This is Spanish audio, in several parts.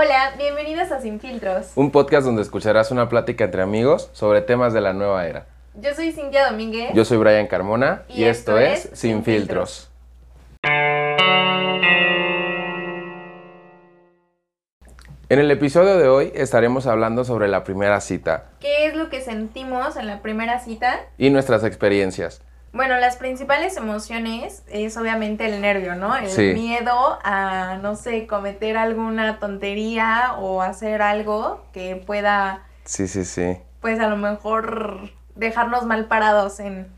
Hola, bienvenidos a Sin Filtros. Un podcast donde escucharás una plática entre amigos sobre temas de la nueva era. Yo soy Cintia Domínguez. Yo soy Brian Carmona Y y, esto esto, es es, Sin Sin Filtros. En el episodio de hoy estaremos hablando sobre la primera cita ¿Qué es lo que sentimos en la primera cita? y nuestras experiencias. Bueno, las principales emociones es obviamente el nervio, ¿no? El Sí. miedo a, no sé, cometer alguna tontería o hacer algo que pueda, Sí, sí, sí. pues a lo mejor dejarnos mal parados en,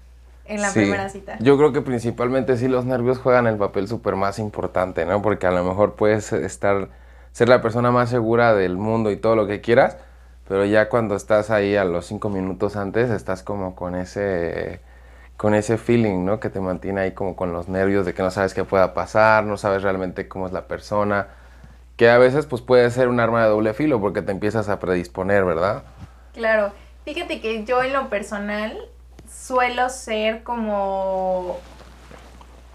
en la Sí. primera cita. Yo creo que principalmente sí los nervios juegan el papel súper más importante, ¿no? Porque a lo mejor puedes estar, ser la persona más segura del mundo y todo lo que quieras, pero ya cuando estás ahí a los cinco minutos antes, estás como con ese, con ese feeling, ¿no? Que te mantiene ahí como con los nervios de que no sabes qué pueda pasar, no sabes realmente cómo es la persona, que a veces pues puede ser un arma de doble filo porque te empiezas a predisponer, ¿verdad? Claro, fíjate que yo en lo personal suelo ser como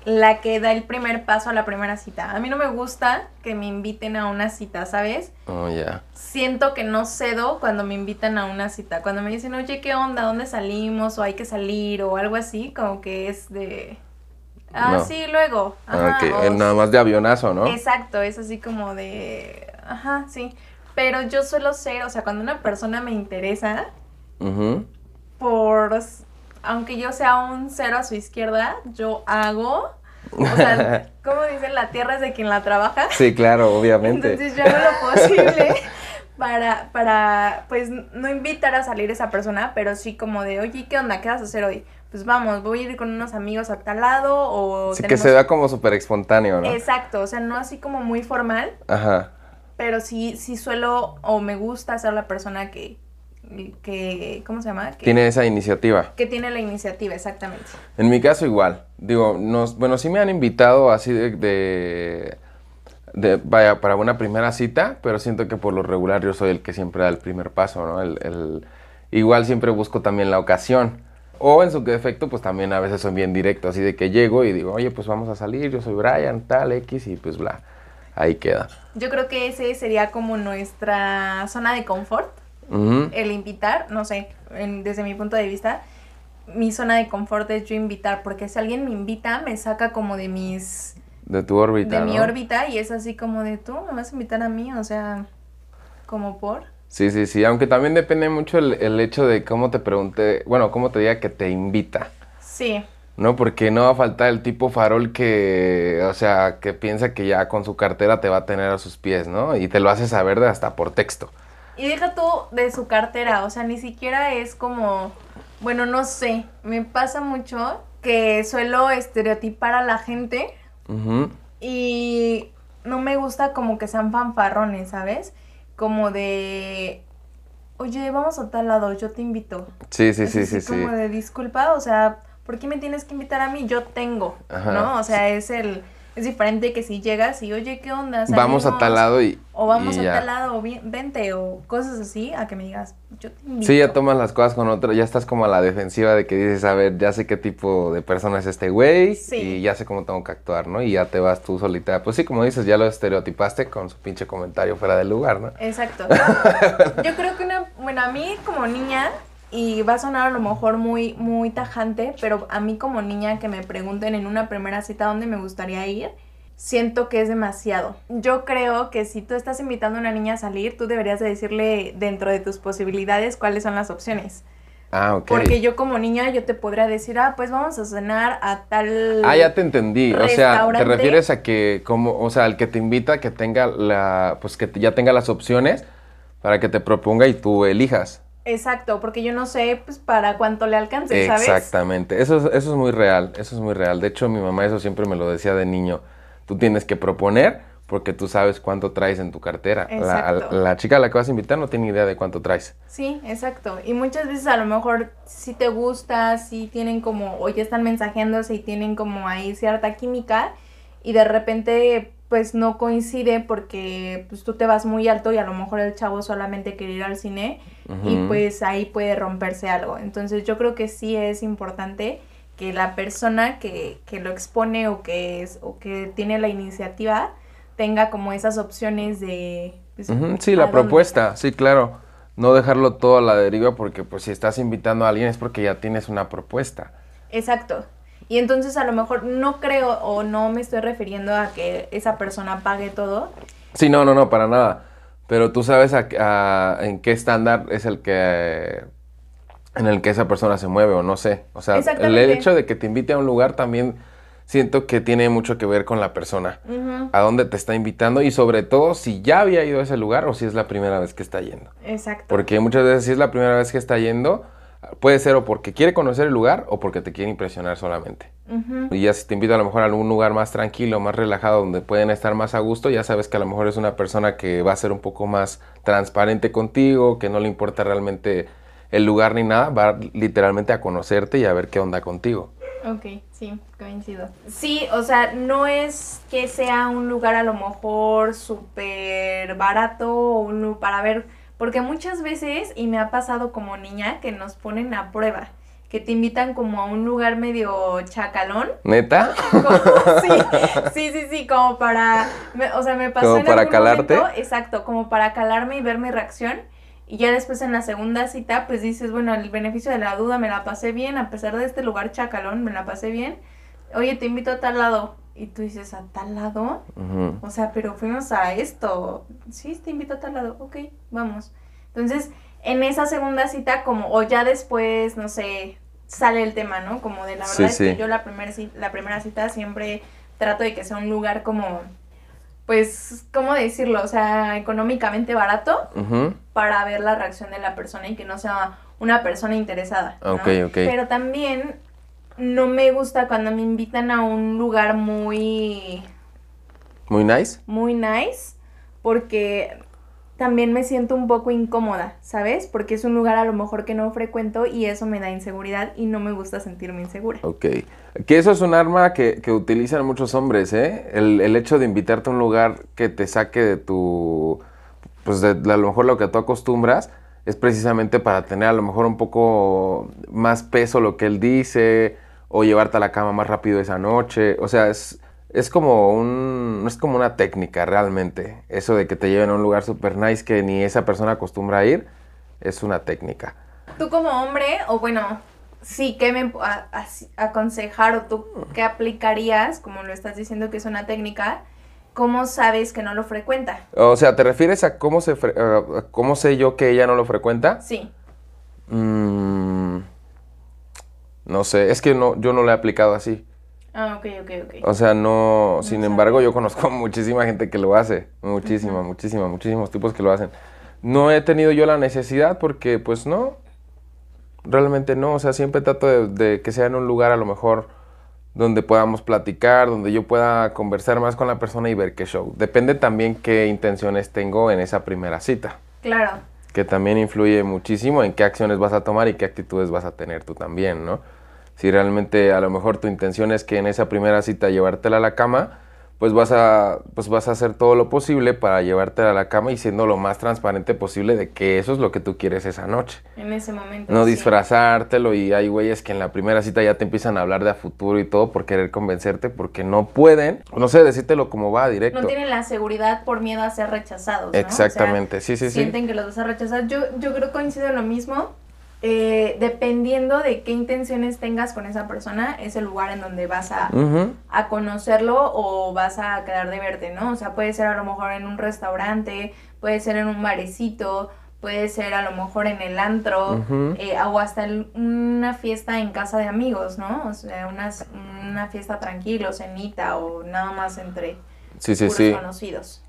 la que da el primer paso a la primera cita. A mí no me gusta que me inviten a una cita, ¿sabes? Oh, ya. Siento que no cedo cuando me invitan a una cita. Cuando me dicen, oye, ¿qué onda? ¿Dónde salimos? O hay que salir o algo así, como que es de... Ah, No. sí, luego. Ajá, Ok, o nada más de avionazo, ¿no? Exacto, es así como de... Ajá, sí. Pero yo suelo ser, o sea, cuando una persona me interesa, por... Aunque yo sea un cero a su izquierda, yo hago... O sea, como dicen, la tierra es de quien la trabaja. Sí, claro, obviamente. Entonces yo hago lo posible para, para, pues, no invitar a salir esa persona, pero sí como de, oye, ¿qué onda? ¿Qué vas a hacer hoy? Pues vamos, voy a ir con unos amigos a tal lado o... Sí, que se vea como súper espontáneo, ¿no? Exacto, o sea, no así como muy formal, Ajá. pero sí, sí suelo o me gusta ser la persona que, que ¿cómo se llama? Que Tiene esa iniciativa. que tiene la iniciativa, exactamente. En mi caso igual. Digo, nos, bueno, sí me han invitado así de, de, de- vaya, para una primera cita, pero siento que por lo regular yo soy el que siempre da el primer paso, ¿no? El, el- igual siempre busco también la ocasión. O en su defecto, pues también a veces soy bien directo, así de que llego y digo, oye, pues vamos a salir, yo soy Brian, tal, X, y pues bla. Ahí queda. Yo creo que ese sería como nuestra zona de confort. El invitar, no sé, en- desde mi punto de vista, mi zona de confort es yo invitar, porque si alguien me invita, me saca como de mis, De tu órbita, de mi órbita y es así como de tú, me vas a invitar a mí, o sea, como por. Sí, sí, sí, aunque también depende mucho el, el hecho de cómo te pregunte, bueno, cómo te diga que te invita, Sí, ¿no? Porque no va a faltar el tipo farol que, o sea, que piensa que ya con su cartera te va a tener a sus pies, ¿no? Y te lo hace saber de hasta por texto. Y deja tú de su cartera, o sea, ni siquiera es como, bueno, no sé, me pasa mucho que suelo estereotipar a la gente Ujú. Y no me gusta como que sean fanfarrones, ¿sabes? Como de, oye, vamos a tal lado, yo te invito. Sí, sí, así sí, sí. Como de disculpa, o sea, ¿por qué me tienes que invitar a mí? Yo tengo, Ajá. ¿no? O sea, es el, es diferente que si llegas y, oye, ¿qué onda? Vamos a tal lado y, O vamos y a ya. tal lado, o vente, o cosas así, a que me digas, yo te invito. Sí, ya tomas las cosas con otro, ya estás como a la defensiva de que dices, a ver, ya sé qué tipo de persona es este güey Sí. y ya sé cómo tengo que actuar, ¿no? Y ya te vas tú solita. Pues sí, como dices, ya lo estereotipaste con su pinche comentario fuera del lugar, ¿no? Exacto. Yo creo que una, bueno, a mí como niña, y va a sonar a lo mejor muy, muy tajante, pero a mí como niña que me pregunten en una primera cita dónde me gustaría ir, siento que es demasiado. Yo creo que si tú estás invitando a una niña a salir, tú deberías de decirle dentro de tus posibilidades cuáles son las opciones. Ah, ok. Porque yo como niña yo te podría decir, ah, pues vamos a cenar a tal... Ah, ya te entendí. O sea, te refieres a que como, o sea, al que te invita que tenga la, pues que ya tenga las opciones para que te proponga y tú elijas. Exacto, porque yo no sé pues para cuánto le alcance, ¿sabes? Exactamente. Eso, es- eso es muy real. Eso es muy real. De hecho, mi mamá eso siempre me lo decía de niño. Tú tienes que proponer porque tú sabes cuánto traes en tu cartera. La, chica a la que vas a invitar no tiene idea de cuánto traes. Sí, exacto. Y muchas veces a lo mejor sí te gusta, sí tienen como, o ya están mensajeándose y tienen como ahí cierta química y de repente pues no coincide porque pues tú te vas muy alto y a lo mejor el chavo solamente quiere ir al cine y pues ahí puede romperse algo. Entonces yo creo que sí es importante que la persona que, que lo expone o que es o que tiene la iniciativa tenga como esas opciones de... pues, Sí, ¿a la propuesta, sí, claro. No dejarlo todo a la deriva porque pues si estás invitando a alguien es porque ya tienes una propuesta. Exacto. Y entonces a lo mejor no creo o no me estoy refiriendo a que esa persona pague todo. Sí, no, no, no, para nada. Pero tú sabes a- a- en qué estándar es el que en el que esa persona se mueve o no sé. O sea, el hecho de que te invite a un lugar también siento que tiene mucho que ver con la persona. Ujú, A dónde te está invitando y sobre todo si ya había ido a ese lugar o si es la primera vez que está yendo. Exacto. Porque muchas veces si es la primera vez que está yendo, puede ser o porque quiere conocer el lugar o porque te quiere impresionar solamente. Y ya si te invita a lo mejor a algún lugar más tranquilo, más relajado, donde pueden estar más a gusto, ya sabes que a lo mejor es una persona que va a ser un poco más transparente contigo, que no le importa realmente el lugar ni nada, va literalmente a conocerte y a ver qué onda contigo. Ok, sí, coincido. Sí, o sea, no es que sea un lugar a lo mejor súper barato o un para ver, porque muchas veces, y me ha pasado como niña, que nos ponen a prueba, que te invitan como a un lugar medio chacalón. ¿Neta? Como- sí, sí, sí, sí, como para, me- o sea, me pasó ¿Como en para algún calarte? momento, exacto, como para calarme y ver mi reacción. Y ya después en la segunda cita, pues dices, bueno, el beneficio de la duda, me la pasé bien, a pesar de este lugar chacalón, me la pasé bien. Oye, te invito a tal lado. Y tú dices, ¿a tal lado? O sea, pero fuimos a esto. Sí, te invito a tal lado. Ok, vamos. Entonces, en esa segunda cita, como, o ya después, no sé, sale el tema, ¿no? Como de la verdad Sí, es que sí. yo la, primer, la primera cita siempre trato de que sea un lugar como, pues, ¿cómo decirlo? O sea, económicamente barato para ver la reacción de la persona y que no sea una persona interesada. ¿no? Ok, ok. Pero también no me gusta cuando me invitan a un lugar muy Muy nice. muy nice porque también me siento un poco incómoda, ¿sabes? Porque es un lugar a lo mejor que no frecuento y eso me da inseguridad y no me gusta sentirme insegura. Ok. Que eso es un arma que, que utilizan muchos hombres, ¿eh? El, el hecho de invitarte a un lugar que te saque de tu... Pues de, de a lo mejor lo que tú acostumbras es precisamente para tener a lo mejor un poco más peso lo que él dice o llevarte a la cama más rápido esa noche. O sea, es, es como un... No es como una técnica realmente. Eso de que te lleven a un lugar super nice que ni esa persona acostumbra a ir, es una técnica. Tú como hombre, o bueno, sí, ¿qué me a- a- aconsejar o tú qué aplicarías, como lo estás diciendo que es una técnica, cómo sabes que no lo frecuenta? O sea, ¿te refieres a cómo, se fre- a- cómo sé yo que ella no lo frecuenta? Sí. Mm, no sé, es que no, yo no lo he aplicado así. Ah, ok, ok, ok. O sea, no, sin embargo, yo conozco muchísima gente que lo hace. Muchísima, muchísima, muchísimos tipos que lo hacen. No he tenido yo la necesidad porque, pues no, realmente no. O sea, siempre trato de, de que sea en un lugar a lo mejor donde podamos platicar, donde yo pueda conversar más con la persona y ver qué show. Depende también qué intenciones tengo en esa primera cita. Claro. que también influye muchísimo en qué acciones vas a tomar y qué actitudes vas a tener tú también, ¿no? Si realmente a lo mejor tu intención es que en esa primera cita llevártela a la cama, pues vas a, pues vas a hacer todo lo posible para llevártela a la cama y siendo lo más transparente posible de que eso es lo que tú quieres esa noche. En ese momento. No sí. disfrazártelo y hay güeyes que en la primera cita ya te empiezan a hablar de a futuro y todo por querer convencerte porque no pueden, no sé, decírtelo como va directo. No tienen la seguridad por miedo a ser rechazados. ¿no? Exactamente, O sea, sí, sí, sí. Sienten que los vas a rechazar. Yo, yo creo que coincido en lo mismo. Eh, dependiendo de qué intenciones tengas con esa persona, es el lugar en donde vas a, a conocerlo o vas a quedar de verte, ¿no? O sea, puede ser a lo mejor en un restaurante, puede ser en un barecito, puede ser a lo mejor en el antro, eh, o hasta en una fiesta en casa de amigos, ¿no? O sea, unas- una fiesta tranquilo, cenita o nada más entre Sí, sí. conocidos.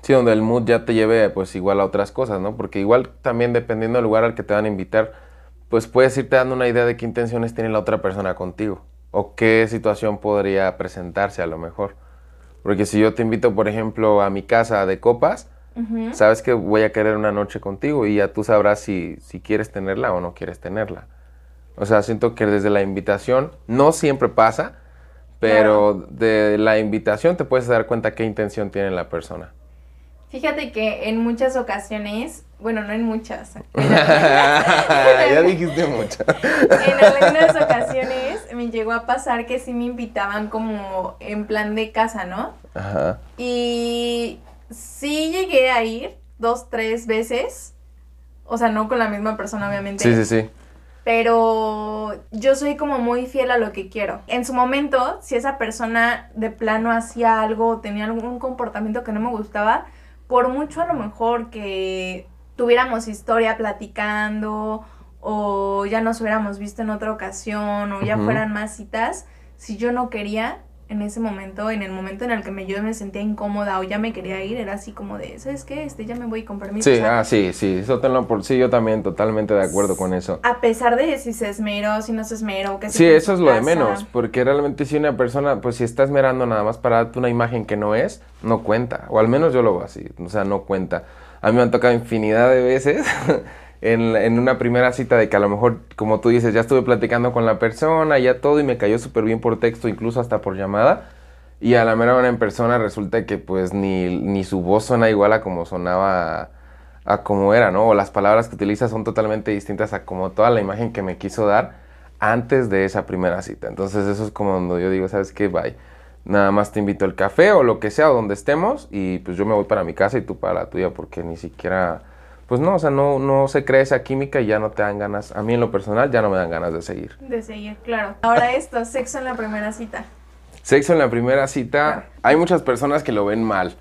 Sí, donde el mood ya te lleve pues igual a otras cosas, ¿no? Porque igual también dependiendo del lugar al que te van a invitar, pues puedes irte dando una idea de qué intenciones tiene la otra persona contigo o qué situación podría presentarse a lo mejor. Porque si yo te invito, por ejemplo, a mi casa de copas, sabes que voy a querer una noche contigo y ya tú sabrás si, si quieres tenerla o no quieres tenerla. O sea, siento que desde la invitación, no siempre pasa, pero de la invitación te puedes dar cuenta qué intención tiene la persona. Fíjate que en muchas ocasiones, bueno, no en muchas, ya dijiste mucho. en algunas ocasiones me llegó a pasar que sí me invitaban como en plan de casa, ¿no? Ajá. Y sí llegué a ir dos, tres veces. O sea, no con la misma persona, obviamente. Sí, sí, sí. Pero yo soy como muy fiel a lo que quiero. En su momento, si esa persona de plano hacía algo o tenía algún comportamiento que no me gustaba, por mucho a lo mejor que tuviéramos historia platicando o ya nos hubiéramos visto en otra ocasión o ya Ujú. fueran más citas, si yo no quería en ese momento, en el momento en el que me, yo me sentía incómoda o ya me quería ir, era así como de, ¿sabes qué? Este, ya me voy con permiso. Sí, o sea, ah, sí, sí, eso tenlo por sí, yo también totalmente de acuerdo con eso. A pesar de si se esmeró, si no se esmeró, que Sí, eso es lo de casa. menos, porque realmente si una persona, pues si está esmerando nada más para darte una imagen que no es, no cuenta, o al menos yo lo veo así, o sea, no cuenta. A mí me han tocado infinidad de veces en, en una primera cita de que a lo mejor, como tú dices, ya estuve platicando con la persona, ya todo y me cayó súper bien por texto, incluso hasta por llamada, y a la mera hora en persona resulta que pues ni, ni su voz suena igual a como sonaba a como era, ¿no? O las palabras que utiliza son totalmente distintas a como toda la imagen que me quiso dar antes de esa primera cita. Entonces eso es como donde yo digo, ¿sabes qué? Bye. Nada más te invito al café o lo que sea, donde estemos, y pues yo me voy para mi casa y tú para la tuya, porque ni siquiera, pues no, o sea, no, no se crea esa química y ya no te dan ganas, a mí en lo personal ya no me dan ganas de seguir. De seguir, claro. Ahora esto, sexo en la primera cita. Sexo en la primera cita, hay muchas personas que lo ven mal.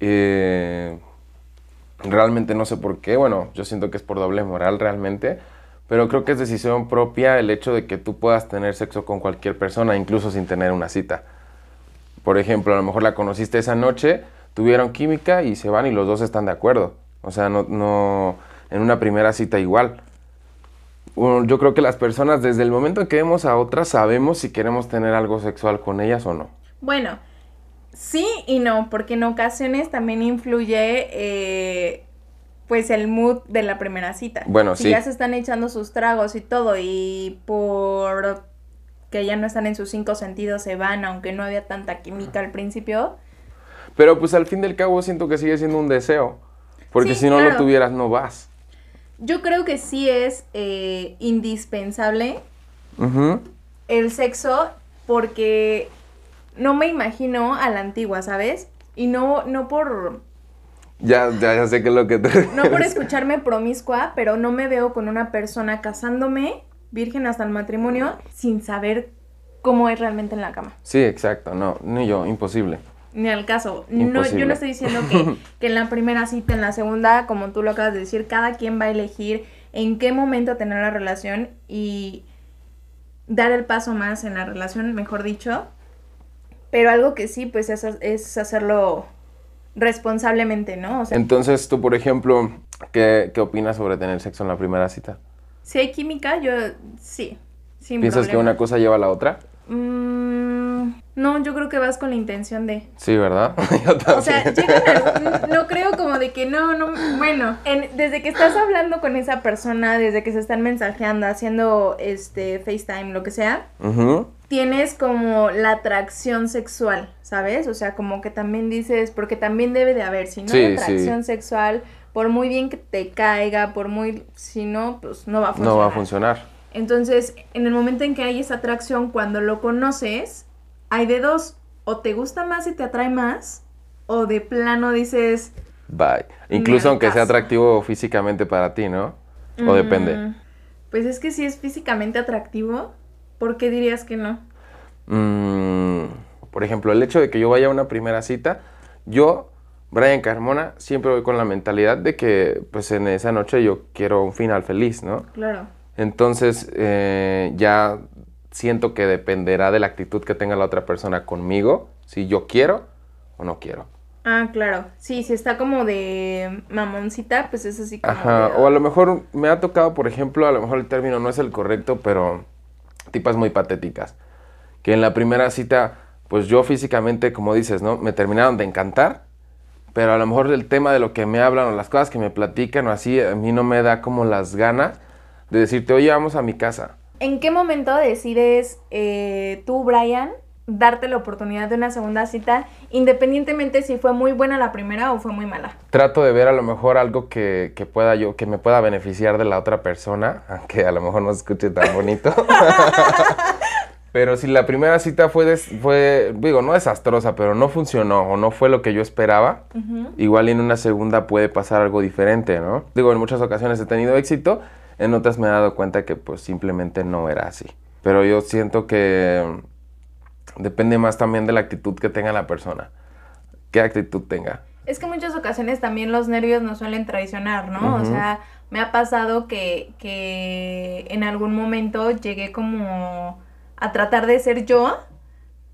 Eh, realmente no sé por qué, bueno, yo siento que es por doble moral realmente, pero creo que es decisión propia el hecho de que tú puedas tener sexo con cualquier persona, incluso sin tener una cita. Por ejemplo, a lo mejor la conociste esa noche, tuvieron química y se van y los dos están de acuerdo. O sea, no, no en una primera cita igual. Yo creo que las personas desde el momento en que vemos a otras sabemos si queremos tener algo sexual con ellas o no. Bueno, sí y no, porque en ocasiones también influye eh, pues el mood de la primera cita. Bueno, si sí. ya se están echando sus tragos y todo y por que ya no están en sus cinco sentidos se van, aunque no había tanta química al principio. Pero pues al fin del cabo siento que sigue siendo un deseo. Porque Sí, si no lo tuvieras, no vas. Yo creo que sí es eh, indispensable el sexo porque no me imagino a la antigua, ¿sabes? Y no, no por Ya, ya, ya sé que es lo que te... No por escucharme promiscua, pero no me veo con una persona casándome, virgen hasta el matrimonio, sin saber cómo es realmente en la cama. Sí, exacto. No, ni yo, imposible. Ni al caso. No, yo no estoy diciendo que, que en la primera cita, en la segunda, como tú lo acabas de decir, cada quien va a elegir en qué momento tener la relación y dar el paso más en la relación, mejor dicho. Pero algo que sí, pues es, es hacerlo responsablemente, ¿no? O sea, Entonces tú, por ejemplo, ¿qué, qué opinas sobre tener sexo en la primera cita? Si hay química, yo sí. Sin ¿Piensas que una cosa lleva a la otra? Mm, no, yo creo que vas con la intención de. Sí, ¿verdad? Yo también. O sea, llegan al- no creo como de que no, no, bueno, en- desde que estás hablando con esa persona, desde que se están mensajeando, haciendo este FaceTime, lo que sea, tienes como la atracción sexual, ¿sabes? O sea, como que también dices, porque también debe de haber, si no Sí, hay sí. atracción sexual, por muy bien que te caiga, por muy, si no, pues no va a funcionar. No va a funcionar. Entonces, en el momento en que hay esa atracción, cuando lo conoces, hay de dos, o te gusta más y te atrae más, o de plano dices... Bye. Incluso aunque sea atractivo físicamente para ti, ¿no? O depende. "Mm, Pues es que si es físicamente atractivo, ¿por qué dirías que no? Mm, por ejemplo, el hecho de que yo vaya a una primera cita, yo, Brian Carmona, siempre voy con la mentalidad de que, pues en esa noche yo quiero un final feliz, ¿no? Claro. Entonces, eh, ya siento que dependerá de la actitud que tenga la otra persona conmigo, si yo quiero o no quiero. Ah, claro. Sí, si está como de mamoncita, pues es así como... Ajá, de- o a lo mejor me ha tocado, por ejemplo, a lo mejor el término no es el correcto, pero tipas muy patéticas. Que en la primera cita, pues yo físicamente, como dices, ¿no? Me terminaron de encantar, pero a lo mejor el tema de lo que me hablan o las cosas que me platican o así, a mí no me da como las ganas de decirte, oye, vamos a mi casa. ¿En qué momento decides eh, tú, Brian, darte la oportunidad de una segunda cita, independientemente si fue muy buena la primera o fue muy mala? Trato de ver a lo mejor algo que, que pueda yo, que me pueda beneficiar de la otra persona, aunque a lo mejor no se escuche tan bonito. Pero si la primera cita fue, des- fue, digo, no desastrosa, pero no funcionó o no fue lo que yo esperaba, igual en una segunda puede pasar algo diferente, ¿no? Digo, en muchas ocasiones he tenido éxito, en otras me he dado cuenta que pues simplemente no era así. Pero yo siento que depende más también de la actitud que tenga la persona. ¿Qué actitud tenga? Es que en muchas ocasiones también los nervios nos suelen traicionar, ¿no? O sea, me ha pasado que, que en algún momento llegué como a tratar de ser yo,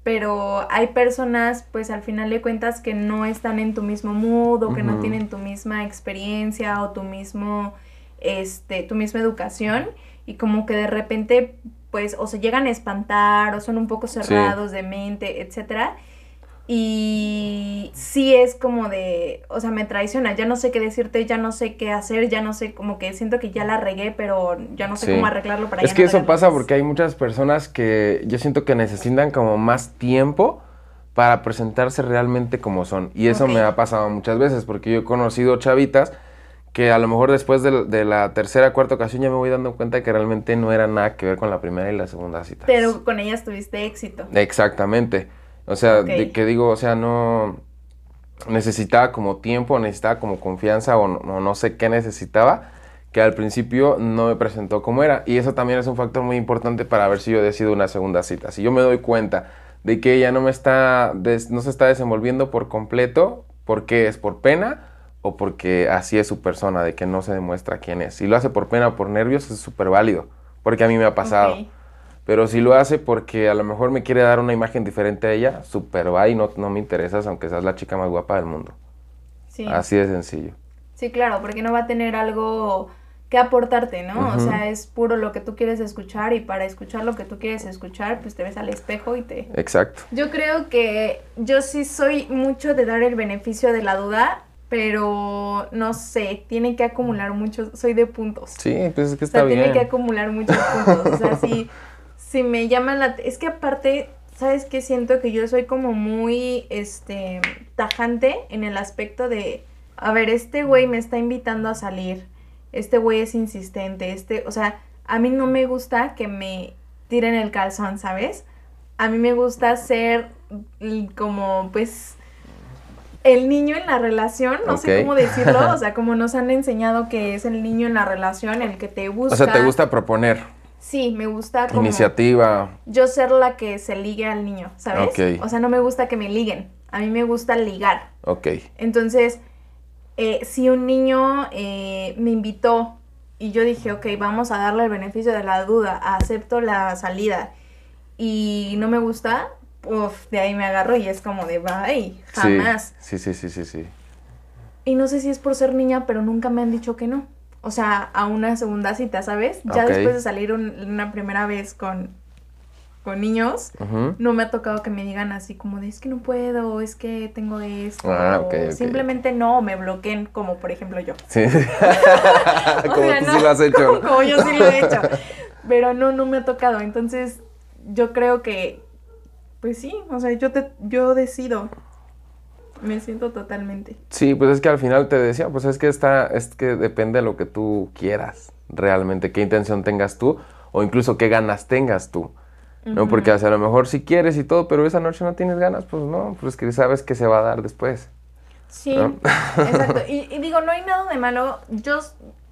pero hay personas, pues al final de cuentas, que no están en tu mismo mood o que no tienen tu misma experiencia o tu mismo, este, tu misma educación y como que de repente, pues, o se llegan a espantar o son un poco cerrados de mente, etcétera. Y sí es como de, o sea, me traiciona, ya no sé qué decirte, ya no sé qué hacer, ya no sé, como que siento que ya la regué, pero ya no sé Sí. cómo arreglarlo para Es ya que no eso pasa más. porque hay muchas personas que yo siento que necesitan como más tiempo para presentarse realmente como son. Y eso Ok. me ha pasado muchas veces porque yo he conocido chavitas que a lo mejor después de, de la tercera, cuarta ocasión ya me voy dando cuenta que realmente no era nada que ver con la primera y la segunda cita. Pero con ellas tuviste éxito. Exactamente. O sea, Ok. de que digo, o sea, no necesitaba como tiempo, necesitaba como confianza o no, o no sé qué necesitaba, que al principio no me presentó como era. Y eso también es un factor muy importante para ver si yo decido una segunda cita. Si yo me doy cuenta de que ella no me está, des- no se está desenvolviendo por completo, porque es por pena o porque así es su persona, de que no se demuestra quién es. Si lo hace por pena o por nervios, es súper válido, porque a mí me ha pasado. Pero si lo hace porque a lo mejor me quiere dar una imagen diferente a ella, súper va y no, no me interesas aunque seas la chica más guapa del mundo. Sí. Así de sencillo. Sí, claro, porque no va a tener algo que aportarte, ¿no? O Ujú. sea, es puro lo que tú quieres escuchar y para escuchar lo que tú quieres escuchar, pues te ves al espejo y te... Exacto. Yo creo que yo sí soy mucho de dar el beneficio de la duda, pero no sé, tiene que acumular muchos, soy de puntos. Sí, pues es que O sea, está tiene bien. que acumular muchos puntos. O sea, si, si me llaman la... Es que aparte, ¿sabes qué? Siento que yo soy como muy, este, tajante en el aspecto de, a ver, este güey me está invitando a salir, este güey es insistente, este, o sea, a mí no me gusta que me tiren el calzón, ¿sabes? A mí me gusta ser mm, como, pues, el niño en la relación, no sé cómo decirlo, o sea, como nos han enseñado que es el niño en la relación, el que te busca. O sea, te gusta proponer, Sí, me gusta como iniciativa. yo ser la que se ligue al niño, ¿sabes? Ok. O sea, no me gusta que me liguen, a mí me gusta ligar. Ok. Entonces, eh, si un niño eh, me invitó y yo dije, ok, vamos a darle el beneficio de la duda, acepto la salida y no me gusta, uf, de ahí me agarro y es como de, bye, jamás. Sí, sí, sí, sí, sí. Y no sé si es por ser niña, pero nunca me han dicho que no. O sea, a una segunda cita, ¿sabes? Ya después de salir un- una primera vez con, con niños, no me ha tocado que me digan así como de es que no puedo, es que tengo esto. Ah, o ok, ok. Simplemente no, o me bloqueen, como por ejemplo yo. Sí. Como sea, tú no, sí lo has hecho. Como, como yo sí lo he hecho. Pero no, no me ha tocado. Entonces, yo creo que, pues sí, o sea, yo, te, yo decido. Me siento totalmente. Sí, pues es que al final te decía, pues es que está, es que depende de lo que tú quieras realmente, qué intención tengas tú o incluso qué ganas tengas tú, ¿no? Porque o sea, a lo mejor sí quieres y todo, pero esa noche no tienes ganas, pues no, pues que sabes que se va a dar después. Sí, ¿No? exacto. Y, y digo, no hay nada de malo. Yo,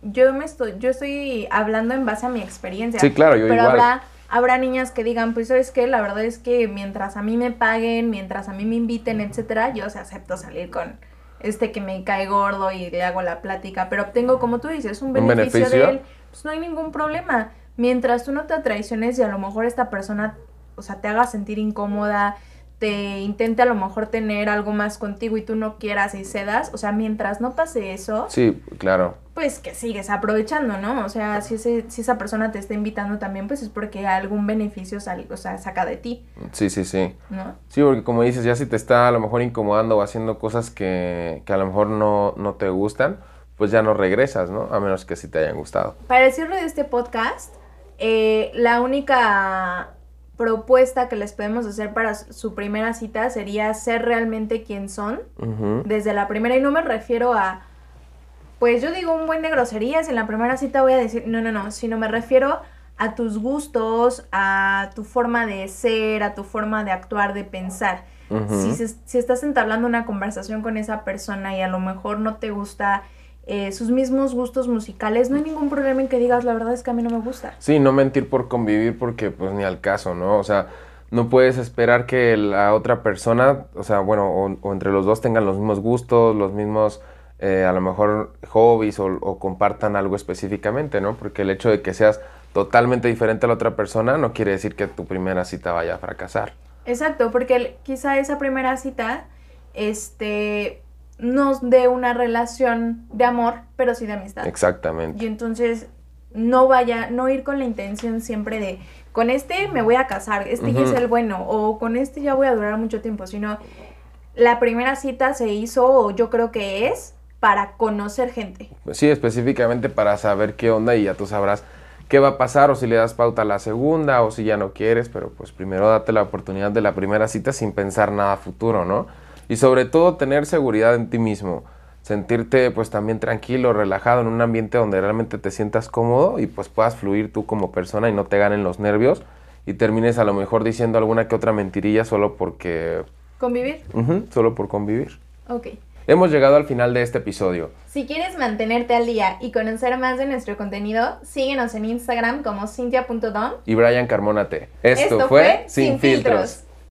yo me estoy, yo estoy hablando en base a mi experiencia. Sí, claro, yo Pero igual. habrá, habrá niñas que digan, pues sabes qué, la verdad es que mientras a mí me paguen, mientras a mí me inviten, etcétera, yo se acepto salir con este que me cae gordo y le hago la plática, pero obtengo, como tú dices, un ¿Un beneficio, beneficio? de él, pues no hay ningún problema. Mientras tú no te traiciones y a lo mejor esta persona, o sea, te haga sentir incómoda, te intente a lo mejor tener algo más contigo y tú no quieras y cedas, o sea, mientras no pase eso, Sí, claro. pues que sigues aprovechando, ¿no? O sea, si, ese, si esa persona te está invitando también, pues es porque algún beneficio sal- o sea, saca de ti, Sí, sí, sí. ¿no? Sí, porque como dices, ya si te está a lo mejor incomodando o haciendo cosas que, que a lo mejor no, no te gustan, pues ya no regresas, ¿no? A menos que sí te hayan gustado. Para el cierre de este podcast, eh, la única propuesta que les podemos hacer para su primera cita sería ser realmente quien son desde la primera. Y no me refiero a pues yo digo un buen de groserías en la primera cita voy a decir no no no sino me refiero a tus gustos, a tu forma de ser, a tu forma de actuar, de pensar. si, si, estás entablando una conversación con esa persona y a lo mejor no te gusta eh, sus mismos gustos musicales, no hay ningún problema en que digas, la verdad es que a mí no me gusta. Sí, no mentir por convivir porque pues ni al caso, ¿no? O sea, no puedes esperar que la otra persona, o sea, bueno, o, entre los dos tengan los mismos gustos, los mismos, eh, a lo mejor, hobbies o, compartan algo específicamente, ¿no? Porque el hecho de que seas totalmente diferente a la otra persona no quiere decir que tu primera cita vaya a fracasar. Exacto, porque quizá esa primera cita, este, nos dé una relación de amor, pero sí de amistad. Exactamente. Y entonces no vaya, no ir con la intención siempre de con este me voy a casar, este ya es el bueno, o con este ya voy a durar mucho tiempo, sino la primera cita se hizo, o yo creo que es, para conocer gente. Sí, específicamente para saber qué onda y ya tú sabrás qué va a pasar o si le das pauta a la segunda o si ya no quieres, pero pues primero date la oportunidad de la primera cita sin pensar nada futuro, ¿no? Y sobre todo tener seguridad en ti mismo sentirte pues también tranquilo, relajado en un ambiente donde realmente te sientas cómodo y pues puedas fluir tú como persona y no te ganen los nervios y termines a lo mejor diciendo alguna que otra mentirilla solo porque... ¿Convivir? solo por convivir. Ok. Hemos llegado al final de este episodio. Si quieres mantenerte al día y conocer más de nuestro contenido, síguenos en Instagram como cintia.dom y Brian Carmonate. Esto, fue Sin filtros.